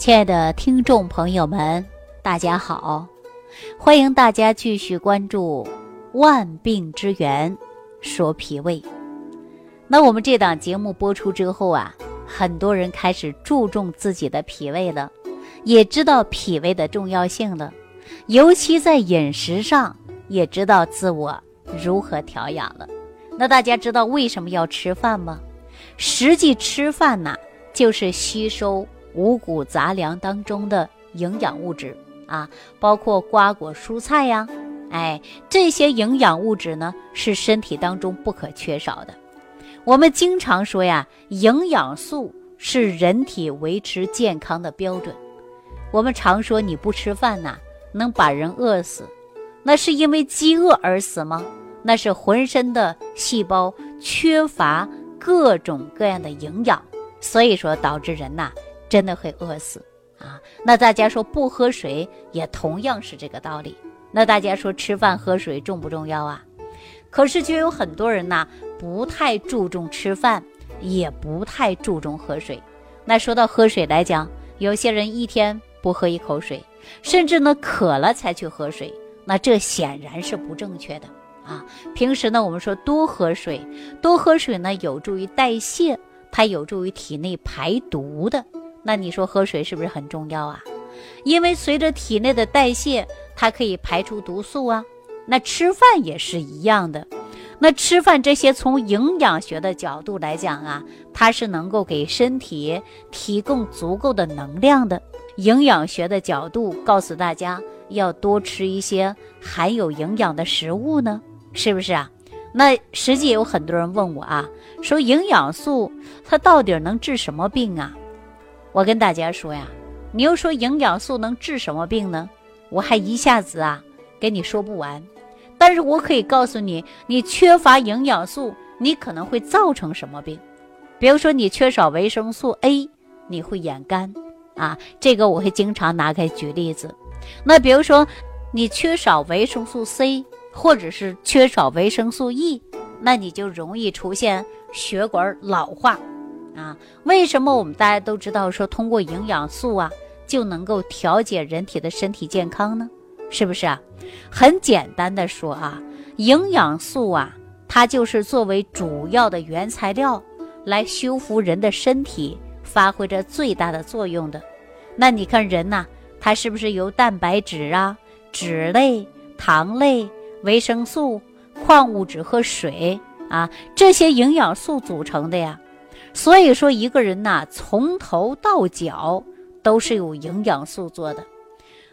亲爱的听众朋友们，大家好！欢迎大家继续关注《万病之源说脾胃》。那我们这档节目播出之后啊，很多人开始注重自己的脾胃了，也知道脾胃的重要性了，尤其在饮食上也知道自我如何调养了。那大家知道为什么要吃饭吗？实际吃饭呢，就是吸收。五谷杂粮当中的营养物质啊，包括瓜果蔬菜呀，哎，这些营养物质呢是身体当中不可缺少的。我们经常说呀，营养素是人体维持健康的标准。我们常说你不吃饭呐，能把人饿死，那是因为饥饿而死吗？那是浑身的细胞缺乏各种各样的营养，所以说导致人呐。真的会饿死啊！那大家说不喝水也同样是这个道理。那大家说吃饭喝水重不重要啊？可是就有很多人呐，不太注重吃饭，也不太注重喝水。那说到喝水来讲，有些人一天不喝一口水，甚至呢渴了才去喝水，那这显然是不正确的啊！平时呢，我们说多喝水，多喝水呢有助于代谢，它有助于体内排毒的。那你说喝水是不是很重要啊？因为随着体内的代谢，它可以排出毒素啊。那吃饭也是一样的。那吃饭这些从营养学的角度来讲啊，它是能够给身体提供足够的能量的。营养学的角度告诉大家要多吃一些含有营养的食物呢，是不是啊？那实际有很多人问我啊，说营养素它到底能治什么病啊？我跟大家说呀，你又说营养素能治什么病呢？我还一下子啊跟你说不完。但是我可以告诉你，你缺乏营养素，你可能会造成什么病？比如说你缺少维生素 A，你会眼干啊，这个我会经常拿开举例子。那比如说你缺少维生素 C，或者是缺少维生素 E，那你就容易出现血管老化。啊，为什么我们大家都知道说通过营养素啊就能够调节人体的身体健康呢？是不是啊？很简单的说啊，营养素啊，它就是作为主要的原材料来修复人的身体，发挥着最大的作用的。那你看人呐，它是不是由蛋白质啊、脂类、糖类、维生素、矿物质和水啊这些营养素组成的呀？所以说，一个人呐，从头到脚都是有营养素做的。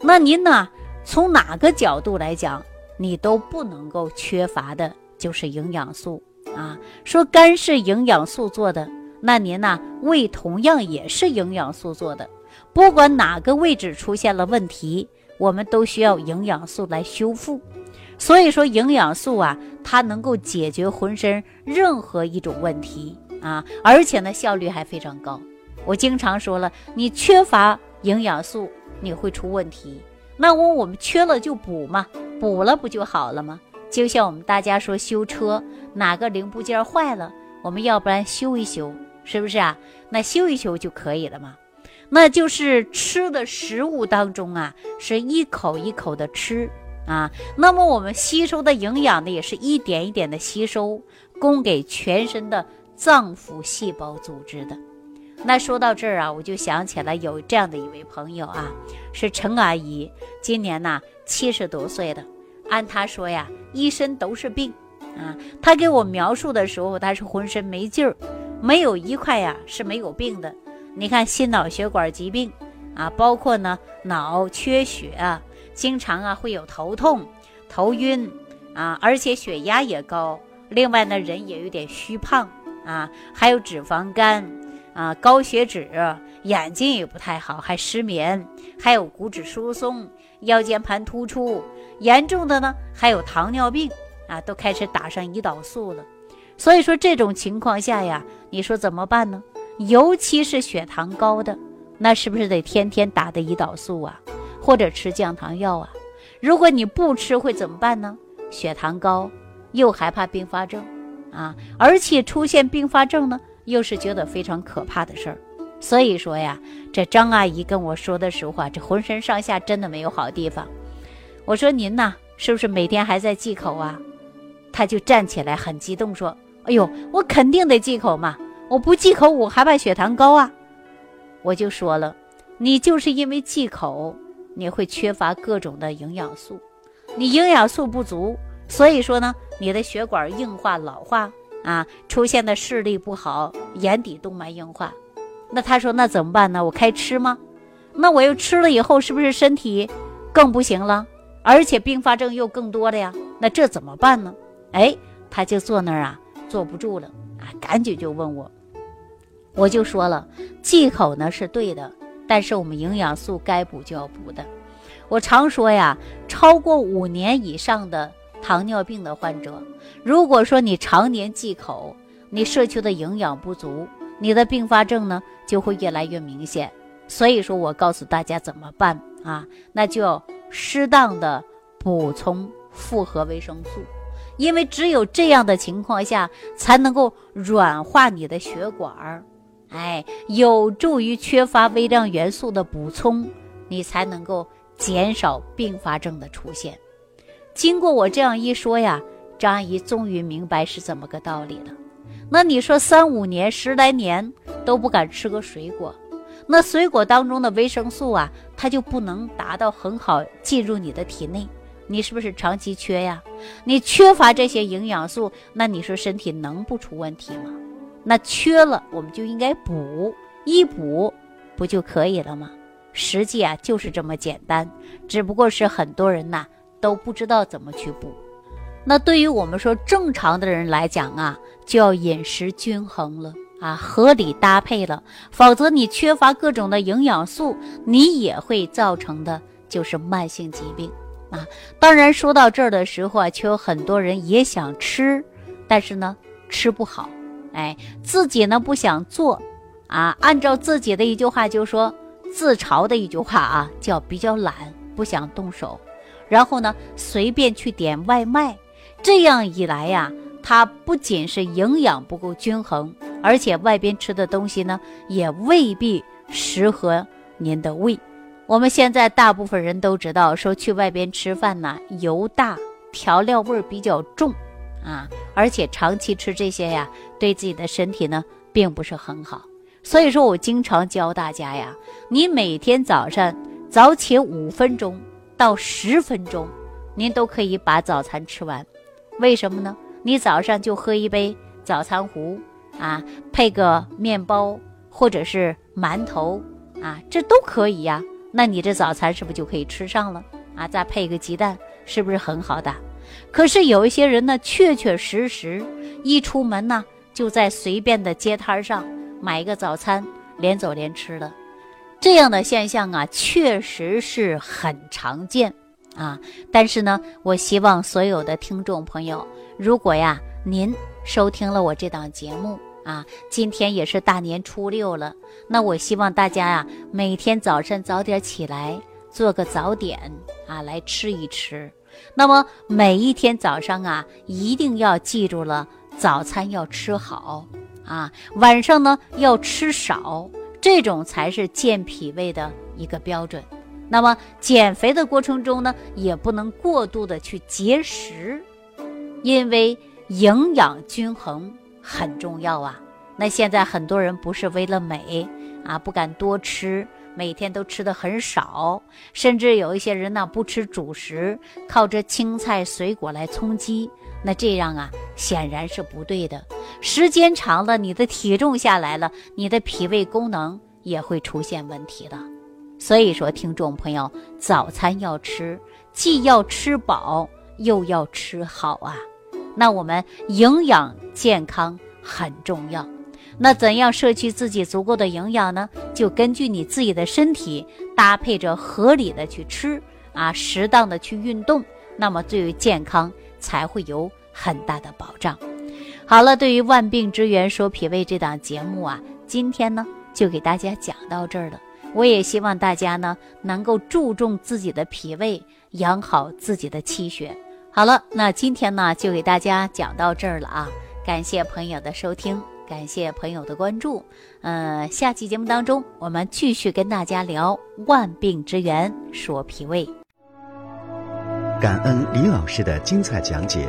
那您呢，从哪个角度来讲，你都不能够缺乏的，就是营养素啊。说肝是营养素做的，那您呢，胃同样也是营养素做的。不管哪个位置出现了问题，我们都需要营养素来修复。所以说，营养素啊，它能够解决浑身任何一种问题。啊，而且呢，效率还非常高。我经常说了，你缺乏营养素，你会出问题。那我我们缺了就补嘛，补了不就好了吗？就像我们大家说修车，哪个零部件坏了，我们要不然修一修，是不是啊？那修一修就可以了嘛。那就是吃的食物当中啊，是一口一口的吃啊。那么我们吸收的营养呢，也是一点一点的吸收，供给全身的。脏腑细胞组织的，那说到这儿啊，我就想起来有这样的一位朋友啊，是陈阿姨，今年呢七十多岁的，按她说呀，一身都是病啊。她给我描述的时候，她是浑身没劲儿，没有一块呀是没有病的。你看心脑血管疾病啊，包括呢脑缺血啊，经常啊会有头痛、头晕啊，而且血压也高，另外呢人也有点虚胖。啊，还有脂肪肝，啊，高血脂，眼睛也不太好，还失眠，还有骨质疏松，腰间盘突出，严重的呢还有糖尿病，啊，都开始打上胰岛素了。所以说这种情况下呀，你说怎么办呢？尤其是血糖高的，那是不是得天天打的胰岛素啊，或者吃降糖药啊？如果你不吃会怎么办呢？血糖高，又害怕并发症。啊，而且出现并发症呢，又是觉得非常可怕的事儿，所以说呀，这张阿姨跟我说的实话，这浑身上下真的没有好地方。我说您呐，是不是每天还在忌口啊？她就站起来很激动说：“哎呦，我肯定得忌口嘛！我不忌口，我还怕血糖高啊！”我就说了，你就是因为忌口，你会缺乏各种的营养素，你营养素不足，所以说呢，你的血管硬化老化啊，出现的视力不好，眼底动脉硬化。那他说那怎么办呢？我开吃吗？那我又吃了以后，是不是身体更不行了？而且并发症又更多了呀？那这怎么办呢？哎，他就坐那儿啊，坐不住了啊，赶紧就问我。我就说了，忌口呢是对的，但是我们营养素该补就要补的。我常说呀，超过五年以上的糖尿病的患者，如果说你常年忌口，你摄取的营养不足。你的并发症呢就会越来越明显，所以说我告诉大家怎么办啊？那就要适当的补充复合维生素，因为只有这样的情况下，才能够软化你的血管儿，哎，有助于缺乏微量元素的补充，你才能够减少并发症的出现。经过我这样一说呀，张阿姨终于明白是怎么个道理了。那你说三五年、十来年都不敢吃个水果，那水果当中的维生素啊，它就不能达到很好进入你的体内，你是不是长期缺呀？你缺乏这些营养素，那你说身体能不出问题吗？那缺了，我们就应该补，一补不就可以了吗？实际啊，就是这么简单，只不过是很多人呐都不知道怎么去补。那对于我们说正常的人来讲啊，就要饮食均衡了啊，合理搭配了，否则你缺乏各种的营养素，你也会造成的就是慢性疾病啊。当然说到这儿的时候啊，却有很多人也想吃，但是呢吃不好，哎，自己呢不想做啊。按照自己的一句话就说，自嘲的一句话啊，叫比较懒，不想动手，然后呢随便去点外卖。这样一来呀，它不仅是营养不够均衡，而且外边吃的东西呢，也未必适合您的胃。我们现在大部分人都知道，说去外边吃饭呢，油大，调料味儿比较重，啊，而且长期吃这些呀，对自己的身体呢，并不是很好。所以说我经常教大家呀，你每天早上早起五分钟到十分钟，您都可以把早餐吃完。为什么呢？你早上就喝一杯早餐壶啊，配个面包或者是馒头啊，这都可以呀。那你这早餐是不是就可以吃上了啊？再配个鸡蛋，是不是很好的？可是有一些人呢，确确实实一出门呢，就在随便的街摊上买一个早餐，连走连吃的，这样的现象啊，确实是很常见。啊，但是呢，我希望所有的听众朋友，如果呀您收听了我这档节目啊，今天也是大年初六了，那我希望大家呀每天早晨早点起来做个早点啊来吃一吃。那么每一天早上啊，一定要记住了，早餐要吃好啊，晚上呢要吃少，这种才是健脾胃的一个标准。那么减肥的过程中呢，也不能过度的去节食，因为营养均衡很重要啊。那现在很多人不是为了美啊，不敢多吃，每天都吃的很少，甚至有一些人呢不吃主食，靠着青菜水果来充饥，那这样啊显然是不对的。时间长了，你的体重下来了，你的脾胃功能也会出现问题的。所以说，听众朋友，早餐要吃，既要吃饱，又要吃好啊。那我们营养健康很重要。那怎样摄取自己足够的营养呢？就根据你自己的身体，搭配着合理的去吃啊，适当的去运动，那么对于健康才会有很大的保障。好了，对于《万病之源说脾胃》这档节目啊，今天呢就给大家讲到这儿了。我也希望大家呢能够注重自己的脾胃，养好自己的气血。好了，那今天呢就给大家讲到这儿了啊，感谢朋友的收听。感谢朋友的关注。呃，下期节目当中，我们继续跟大家聊万病之源，说脾胃。感恩李老师的精彩讲解。